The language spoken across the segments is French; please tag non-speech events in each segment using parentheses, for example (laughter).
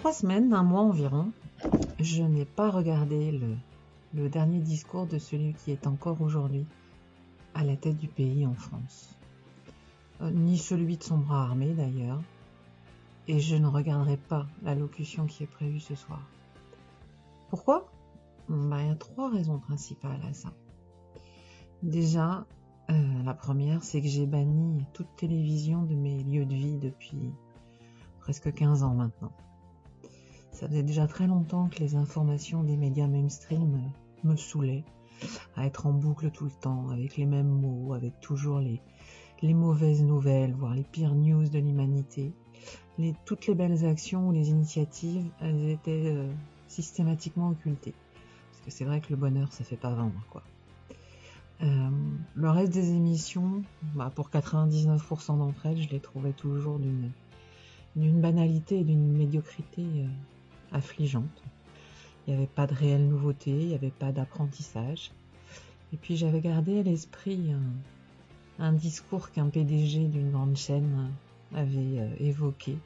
trois semaines, un mois environ, je n'ai pas regardé le, dernier discours de celui qui est encore aujourd'hui à la tête du pays en France. Euh, ni celui de son bras armé d'ailleurs, et je ne regarderai pas l'allocution qui est prévue ce soir. Pourquoi? Bah, Il y a trois raisons principales à ça. Déjà, euh, la première, c'est que j'ai banni toute télévision de mes lieux de vie depuis presque 15 ans maintenant. Ça faisait déjà très longtemps que les informations des médias mainstream me saoulaient, à être en boucle tout le temps, avec les mêmes mots, avec toujours les, mauvaises nouvelles, voire les pires news de l'humanité. Toutes les belles actions ou les initiatives, elles étaient euh, systématiquement occultées. Parce que c'est vrai que le bonheur, ça fait pas vendre, quoi. Euh, le reste des émissions, bah, pour 99% d'entre elles, je les trouvais toujours d'une banalité et d'une médiocrité euh, affligeante. Il n'y avait pas de réelle nouveauté, il n'y avait pas d'apprentissage. Et puis j'avais gardé à l'esprit un, discours qu'un PDG d'une grande chaîne avait euh, évoqué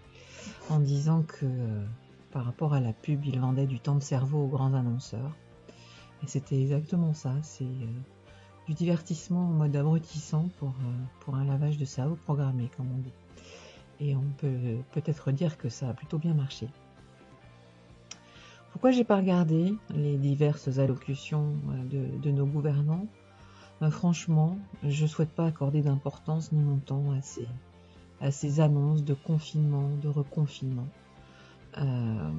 en disant que euh, par rapport à la pub, il vendait du temps de cerveau aux grands annonceurs. Et c'était exactement ça, c'est euh, du divertissement en mode abrutissant pour, pour un lavage de cerveau programmé, comme on dit. Et on peut peut-être dire que ça a plutôt bien marché. Pourquoi j'ai pas regardé les diverses allocutions de, de nos gouvernants? Ben, Franchement, je souhaite pas accorder d'importance ni mon temps à ces, annonces de confinement, de reconfinement. Euh,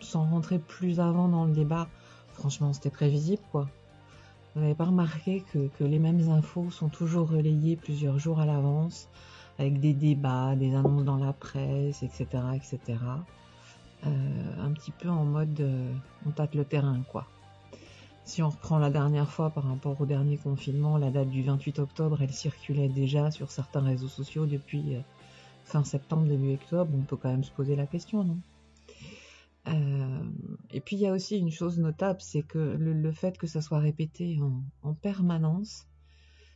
sans rentrer plus avant dans le débat, franchement, c'était prévisible, quoi. Vous n'avez pas remarqué que, que, les mêmes infos sont toujours relayées plusieurs jours à l'avance, avec des débats, des annonces dans la presse, etc., etc euh, un petit peu en mode euh, on tâte le terrain quoi. Si on reprend la dernière fois par rapport au dernier confinement, la date du 28 octobre, elle circulait déjà sur certains réseaux sociaux depuis euh, fin septembre, début octobre, on peut quand même se poser la question, non? Euh, Et puis il y a aussi une chose notable, c'est que le, fait que ça soit répété en, en, permanence,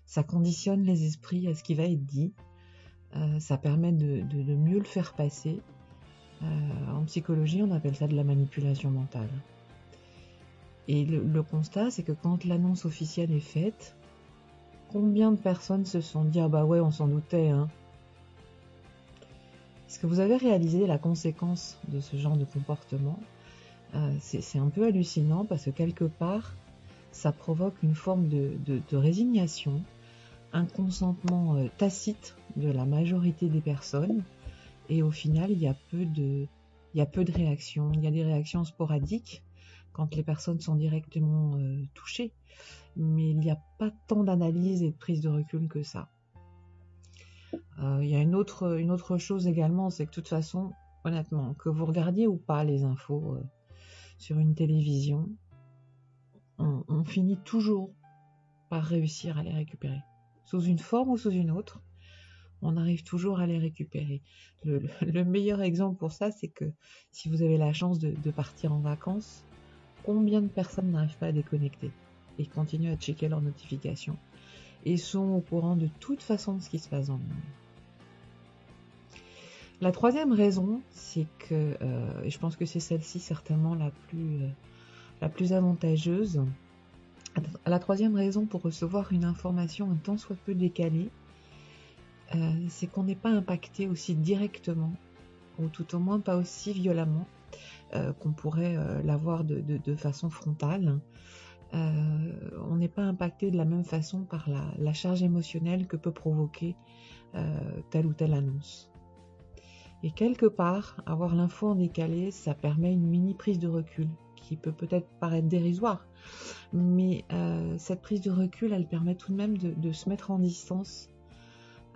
ça conditionne les esprits à ce qui va être dit, euh, ça permet de mieux le faire passer, euh, en psychologie, on appelle ça de la manipulation mentale. Et le, constat, c'est que quand l'annonce officielle est faite, combien de personnes se sont dit ah bah ouais, on s'en doutait, hein. Est-ce que vous avez réalisé la conséquence de ce genre de comportement? Euh, C'est un peu hallucinant parce que quelque part, ça provoque une forme de résignation, un consentement euh, tacite de la majorité des personnes et au final, il y a peu de, il y a peu de réactions. Il y a des réactions sporadiques quand les personnes sont directement euh, touchées, mais il n'y a pas tant d'analyse et de prise de recul que ça. Euh, il y a une autre, une autre chose également, c'est que de toute façon, honnêtement, que vous regardiez ou pas les infos euh, sur une télévision, on, on finit toujours par réussir à les récupérer, sous une forme ou sous une autre on arrive toujours à les récupérer. Le, le, (laughs) le meilleur exemple pour ça, c'est que si vous avez la chance de, de, partir en vacances, combien de personnes n'arrivent pas à déconnecter et continuent à checker leurs notifications et sont au courant de toute façon de ce qui se passe dans le monde. La troisième raison, c'est que, euh, et je pense que c'est celle-ci certainement la plus, euh, la plus avantageuse, la troisième raison pour recevoir une information un tant soit peu décalée, euh, c'est qu'on n'est pas impacté aussi directement, ou tout au moins pas aussi violemment euh, qu'on pourrait euh, l'avoir de, façon frontale. On n'est pas impacté de la même façon par la, charge émotionnelle que peut provoquer telle ou telle annonce. Et quelque part, avoir l'info en décalé, ça permet une mini prise de recul qui peut peut-être paraître dérisoire, mais cette prise de recul, elle permet tout de même de se mettre en distance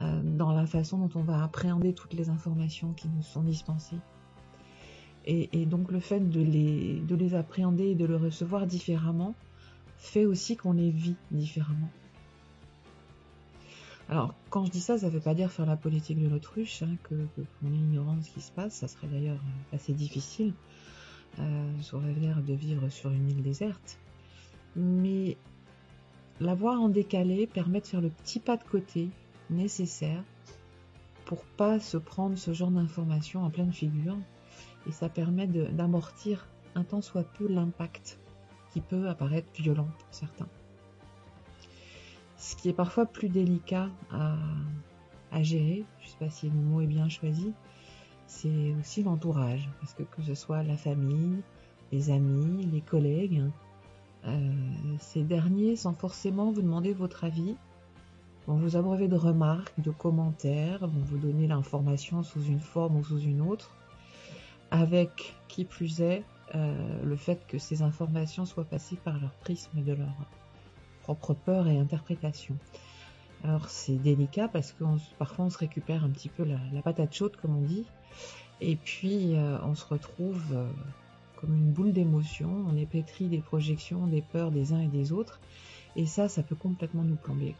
euh, dans la façon dont on va appréhender toutes les informations qui nous sont dispensées. Et, donc le fait de les, de les appréhender et de le recevoir différemment fait aussi qu'on les vit différemment. Alors, quand je dis ça, ça ne veut pas dire faire la politique de l'autruche, hein, que, qu'on est ignorant de ce qui se passe, ça serait d'ailleurs assez difficile. Euh, J'aurais l'air de vivre sur une île déserte. Mais l'avoir en décalé permet de faire le petit pas de côté nécessaire pour pas se prendre ce genre d'informations en pleine figure et ça permet d'amortir un tant soit peu l'impact qui peut apparaître violent pour certains. Ce qui est parfois plus délicat à, gérer, je ne sais pas si le mot est bien choisi, c'est aussi l'entourage, parce que que ce soit la famille, les amis, les collègues, euh, ces derniers, sans forcément vous demander votre avis, vont vous abreuver de remarques, de commentaires, vont vous donner l'information sous une forme ou sous une autre, avec, qui plus est, euh, le fait que ces informations soient passées par leur prisme de leur propre peur et interprétation. Alors c'est délicat parce que parfois on se récupère un petit peu la, patate chaude comme on dit, et puis euh, on se retrouve euh, comme une boule d'émotions, on est pétri des projections, des peurs des uns et des autres, et ça, ça peut complètement nous plomber.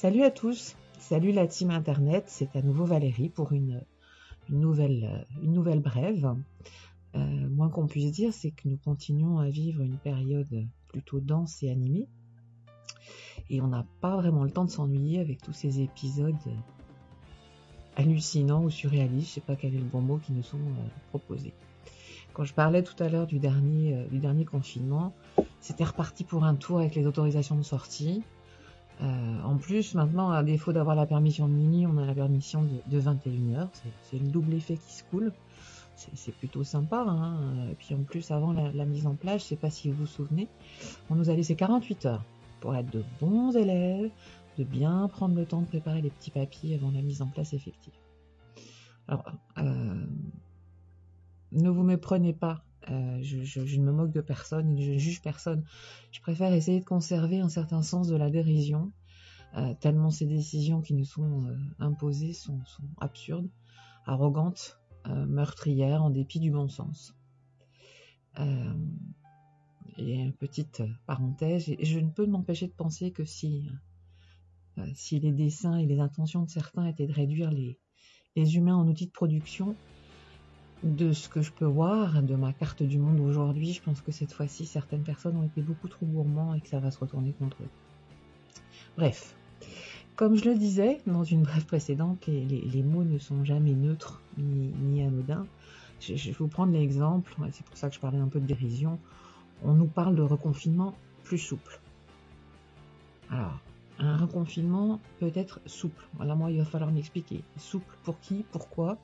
Salut à tous, salut la team internet, c'est à nouveau Valérie pour une, nouvelle, brève. Euh, moins qu'on puisse dire, c'est que nous continuons à vivre une période plutôt dense et animée. Et on n'a pas vraiment le temps de s'ennuyer avec tous ces épisodes hallucinants ou surréalistes, je sais pas quel est le bon mot, qui nous sont euh, proposés. Quand je parlais tout à l'heure euh, du dernier confinement, c'était reparti pour un tour avec les autorisations de sortie. Euh, en plus, maintenant, à défaut d'avoir la permission de minuit, on a la permission de, 21h. C'est le double effet qui se coule. C'est plutôt sympa. Hein. Et puis en plus, avant la, mise en place, je sais pas si vous vous souvenez, on nous a laissé 48 heures pour être de bons élèves, de bien prendre le temps de préparer les petits papiers avant la mise en place effective. Alors, euh, ne vous méprenez pas. Euh, je, ne me moque de personne, je ne juge personne. Je préfère essayer de conserver un certain sens de la dérision, euh, tellement ces décisions qui nous sont euh, imposées sont, absurdes, arrogantes, meurtrières, en dépit du bon sens. et une petite parenthèse, je ne peux m'empêcher de penser que si, les dessins et les intentions de certains étaient de réduire les, les humains en outils de production, de ce que je peux voir de ma carte du monde aujourd'hui, je pense que cette fois-ci, certaines personnes ont été beaucoup trop gourmands et que ça va se retourner contre eux. Bref, comme je le disais dans une brève précédente, les, mots ne sont jamais neutres ni, anodins. Je, je, vais vous prendre l'exemple, c'est pour ça que je parlais un peu de dérision. On nous parle de reconfinement plus souple. Alors, un reconfinement peut être souple. Voilà, moi, il va falloir m'expliquer. Souple pour qui? Pourquoi?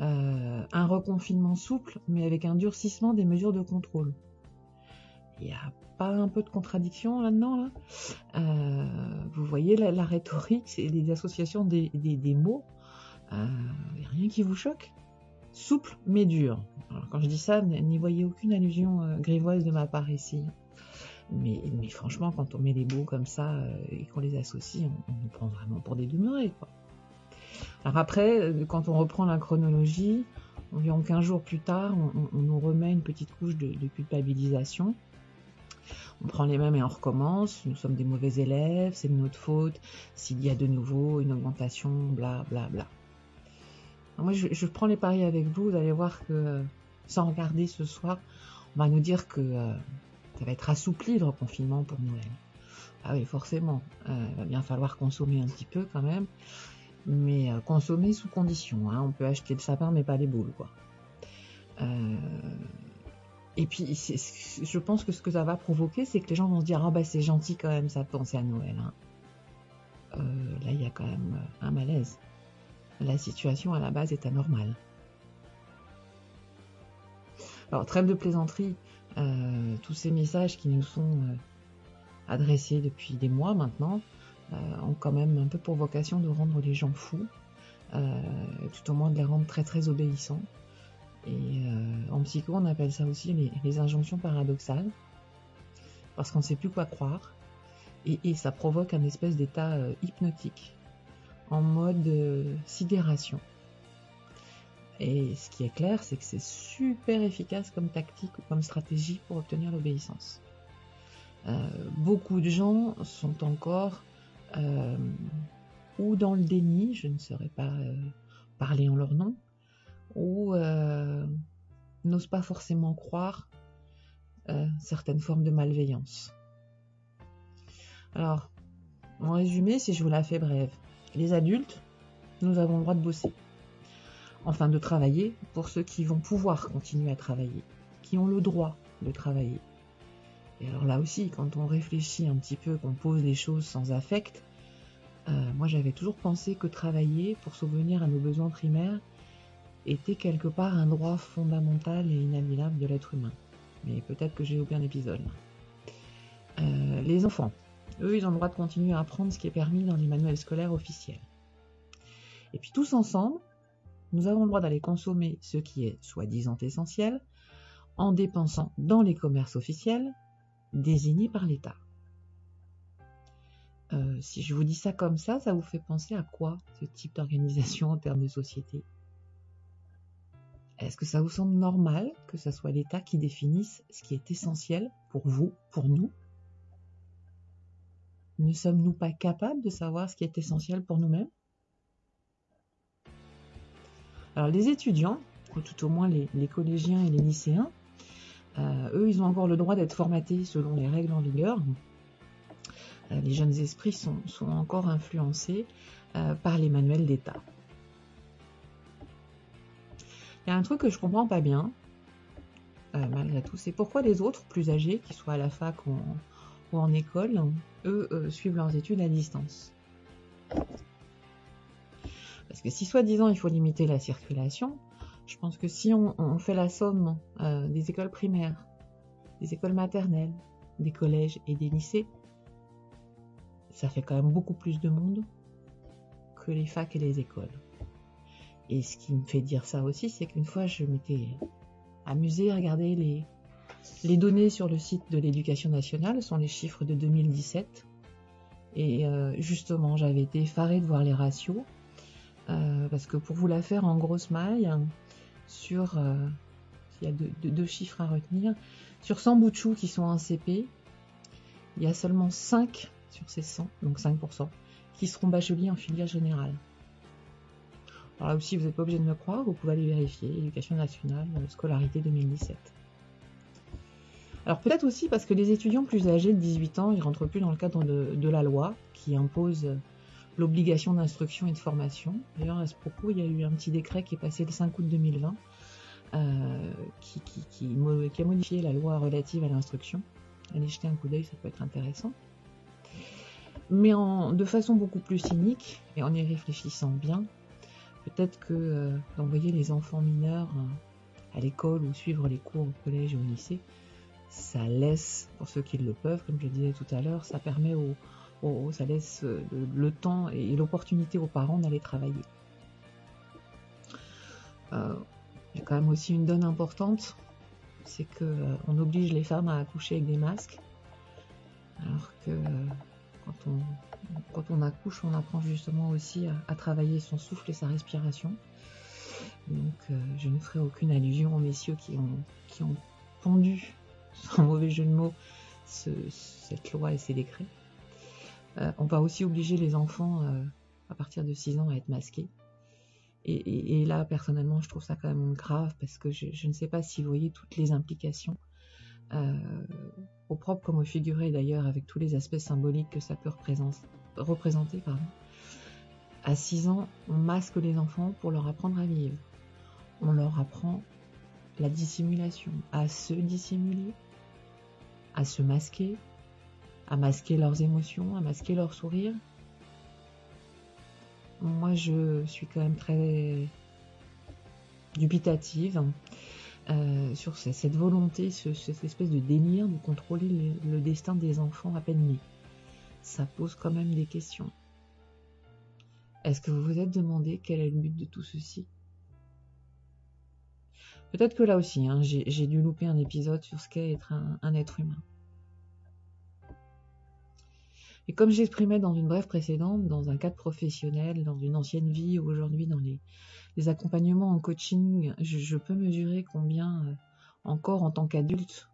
Euh, un reconfinement souple, mais avec un durcissement des mesures de contrôle. Il n'y a pas un peu de contradiction là-dedans là, euh, Vous voyez la, rhétorique, c'est des associations des, mots. Euh, rien qui vous choque? Souple mais dur. quand je dis ça, n'y voyez aucune allusion grivoise de ma part ici. Mais, franchement, quand on met les mots comme ça et qu'on les associe, on, nous prend vraiment pour des demeurés, quoi. Alors après, euh, quand on reprend la chronologie, environ 15 jours plus tard, on, nous remet une petite couche de, culpabilisation. On prend les mêmes et on recommence. Nous sommes des mauvais élèves, c'est de notre faute. S'il y a de nouveau une augmentation, bla bla bla. moi, je, prends les paris avec vous. Vous allez voir que, sans regarder ce soir, on va nous dire que euh, ça va être assoupli le confinement pour Noël. Ah oui, forcément. Euh, il va bien falloir consommer un petit peu quand même mais euh, consommer sous condition. Hein. On peut acheter le sapin, mais pas les boules, quoi. Euh, et puis, je pense que ce que ça va provoquer, c'est que les gens vont se dire ah bah c'est gentil quand même ça de penser à Noël. Hein. Euh, là, il y a quand même un malaise. La situation à la base est anormale. Alors, trêve de plaisanterie, tous ces messages qui nous sont adressés depuis des mois maintenant, euh, ont quand même un peu pour vocation de rendre les gens fous, euh, tout au moins de les rendre très très obéissants. Et euh, en psycho, on appelle ça aussi les, injonctions paradoxales, parce qu'on ne sait plus quoi croire, et, ça provoque un espèce d'état hypnotique, en mode sidération. Et ce qui est clair, c'est que c'est super efficace comme tactique ou comme stratégie pour obtenir l'obéissance. beaucoup de gens sont encore euh, ou dans le déni, je ne saurais pas euh, parler en leur nom, ou euh, n'osent pas forcément croire certaines formes de malveillance. Alors, en résumé, si je vous la fais brève, les adultes, nous avons le droit de bosser. enfin de travailler pour ceux qui vont pouvoir continuer à travailler, qui ont le droit de travailler. Et alors là aussi, quand on réfléchit un petit peu, qu'on pose les choses sans affect, euh, moi j'avais toujours pensé que travailler pour subvenir à nos besoins primaires était quelque part un droit fondamental et inaliénable de l'être humain. Mais peut-être que j'ai loupé un épisode. Euh, les enfants, eux, ils ont le droit de continuer à apprendre ce qui est permis dans les manuels scolaires officiels. Et puis tous ensemble, nous avons le droit d'aller consommer ce qui est soi-disant essentiel en dépensant dans les commerces officiels désignés par l'État. Euh, si je vous dis ça comme ça, ça vous fait penser à quoi ce type d'organisation en termes de société? Est-ce que ça vous semble normal que ce soit l'État qui définisse ce qui est essentiel pour vous, pour nous? Ne sommes-nous pas capables de savoir ce qui est essentiel pour nous-mêmes? Alors les étudiants, ou tout au moins les, collégiens et les lycéens, eux, ils ont encore le droit d'être formatés selon les règles en vigueur. Euh, les jeunes esprits sont, encore influencés euh, par les manuels d'État. Il y a un truc que je comprends pas bien, malgré tout, c'est pourquoi les autres, plus âgés, qu'ils soient à la fac ou en école, eux, suivent leurs études à distance. Parce que si soi-disant il faut limiter la circulation, je pense que si on, fait la somme euh, des écoles primaires, des écoles maternelles, des collèges et des lycées, ça fait quand même beaucoup plus de monde que les facs et les écoles. Et ce qui me fait dire ça aussi, c'est qu'une fois je m'étais amusée à regarder les, données sur le site de l'éducation nationale, ce sont les chiffres de 2017. Et euh, justement, j'avais été effarée de voir les ratios. Euh, parce que pour vous la faire en grosse maille, sur, euh, y a deux, chiffres à retenir, sur 100 bouts qui sont en CP, il y a seulement 5 sur ces 100, donc 5%, qui seront bacheliers en filière générale. Alors là aussi, vous n'êtes pas obligé de me croire, vous pouvez aller vérifier, éducation nationale, euh, scolarité 2017. Alors peut-être aussi parce que les étudiants plus âgés de 18 ans, ils rentrent plus dans le cadre de la loi qui impose l'obligation d'instruction et de formation. D'ailleurs, à ce propos, il y a eu un petit décret qui est passé le 5 août 2020 euh, qui, a modifié la loi relative à l'instruction. Allez jeter un coup d'œil, ça peut être intéressant. Mais en, de façon beaucoup plus cynique, et en y réfléchissant bien, peut-être que euh, d'envoyer les enfants mineurs euh, à l'école ou suivre les cours au collège et au lycée, ça laisse, pour ceux qui le peuvent, comme je le disais tout à l'heure, ça permet aux, Oh, ça laisse euh, le, temps et l'opportunité aux parents d'aller travailler. Euh, il y a quand même aussi une donne importante, c'est qu'on euh, oblige les femmes à accoucher avec des masques, alors que quand on, accouche, on apprend justement aussi à, travailler son souffle et sa respiration. Donc je ne ferai aucune allusion aux messieurs qui ont, pondu, (laughs) sans mauvais jeu de mots, cette loi et ces décrets. Euh, on va aussi obliger les enfants euh, à partir de 6 ans à être masqués. Et, là, personnellement, je trouve ça quand même grave parce que je, ne sais pas si vous voyez toutes les implications, euh, au propre comme au figuré d'ailleurs, avec tous les aspects symboliques que ça peut représenter. À 6 ans, on masque les enfants pour leur apprendre à vivre. On leur apprend la dissimulation, à se dissimuler, à se masquer, à masquer leurs émotions, à masquer leurs sourires. Moi, je suis quand même très dubitative euh, sur cette volonté, cette espèce de délire de contrôler le, destin des enfants à peine nés. Ça pose quand même des questions. Est-ce que vous vous êtes demandé quel est le but de tout ceci? Peut-être que là aussi, hein, j'ai dû louper un épisode sur ce qu'est être un être humain. Et comme j'exprimais dans une brève précédente, dans un cadre professionnel, dans une ancienne vie, ou aujourd'hui dans les, accompagnements en coaching, je, peux mesurer combien, euh, encore en tant qu'adulte,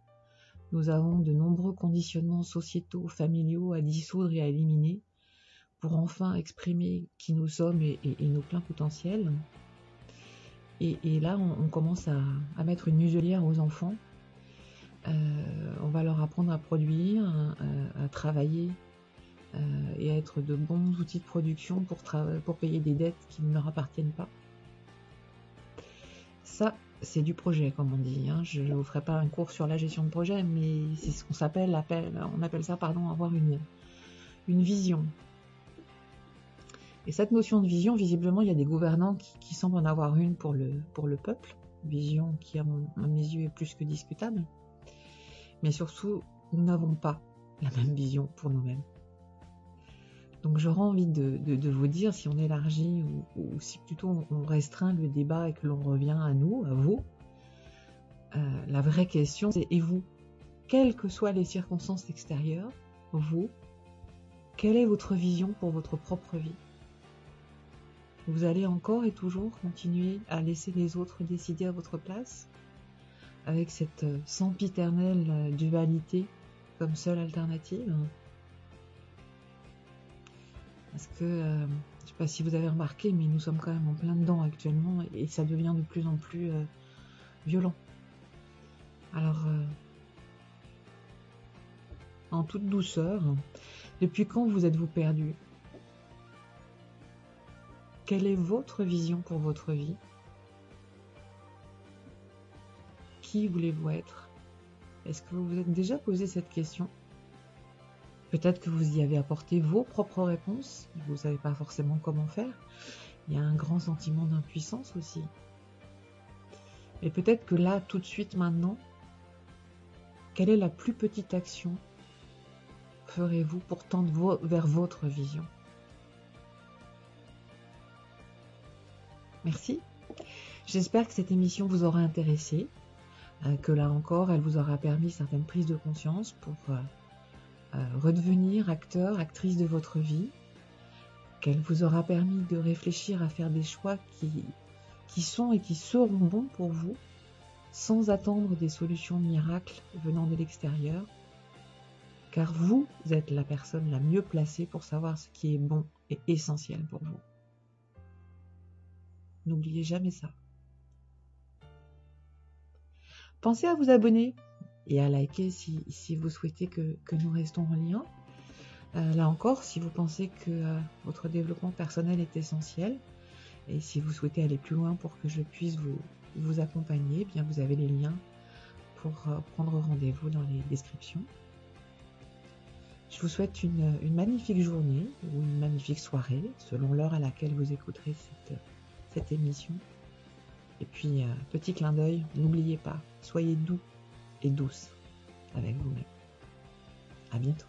nous avons de nombreux conditionnements sociétaux, familiaux à dissoudre et à éliminer pour enfin exprimer qui nous sommes et, nos pleins potentiels. Et, là, on, commence à, mettre une muselière aux enfants. Euh, on va leur apprendre à produire, à travailler, euh, et être de bons outils de production pour, payer des dettes qui ne leur appartiennent pas. Ça, c'est du projet, comme on dit. Hein. Je ne vous ferai pas un cours sur la gestion de projet, mais c'est ce qu'on s'appelle, on appelle ça, pardon, avoir une, vision. Et cette notion de vision, visiblement, il y a des gouvernants qui, semblent en avoir une pour le peuple. Vision qui, à, mes yeux, est plus que discutable. Mais surtout, nous n'avons pas la même vision pour nous-mêmes. Donc j'aurais envie de, vous dire, si on élargit ou, si plutôt on restreint le débat et que l'on revient à nous, à vous, euh, la vraie question c'est et vous Quelles que soient les circonstances extérieures, vous, quelle est votre vision pour votre propre vie? Vous allez encore et toujours continuer à laisser les autres décider à votre place? Avec cette euh, sempiternelle euh, dualité comme seule alternative parce que, euh, je ne sais pas si vous avez remarqué, mais nous sommes quand même en plein dedans actuellement et ça devient de plus en plus euh, violent. Alors, euh, en toute douceur, depuis quand vous êtes-vous perdu? Quelle est votre vision pour votre vie? Qui voulez-vous être? Est-ce que vous vous êtes déjà posé cette question? Peut-être que vous y avez apporté vos propres réponses, vous ne savez pas forcément comment faire. Il y a un grand sentiment d'impuissance aussi. Et peut-être que là, tout de suite, maintenant, quelle est la plus petite action ferez-vous pour tendre vers votre vision? Merci. J'espère que cette émission vous aura intéressé, euh, que là encore, elle vous aura permis certaines prises de conscience pour euh, redevenir acteur, actrice de votre vie, qu'elle vous aura permis de réfléchir à faire des choix qui, qui sont et qui seront bons pour vous, sans attendre des solutions miracles venant de l'extérieur, car vous êtes la personne la mieux placée pour savoir ce qui est bon et essentiel pour vous. N'oubliez jamais ça. Pensez à vous abonner et à liker si, vous souhaitez que, nous restons en lien. Euh, là encore, si vous pensez que euh, votre développement personnel est essentiel et si vous souhaitez aller plus loin pour que je puisse vous, accompagner, eh bien vous avez les liens pour euh, prendre rendez-vous dans les descriptions. Je vous souhaite une, magnifique journée ou une magnifique soirée, selon l'heure à laquelle vous écouterez cette émission. Et puis, petit clin d'œil, n'oubliez pas, soyez doux et douce avec vous-même. À bientôt.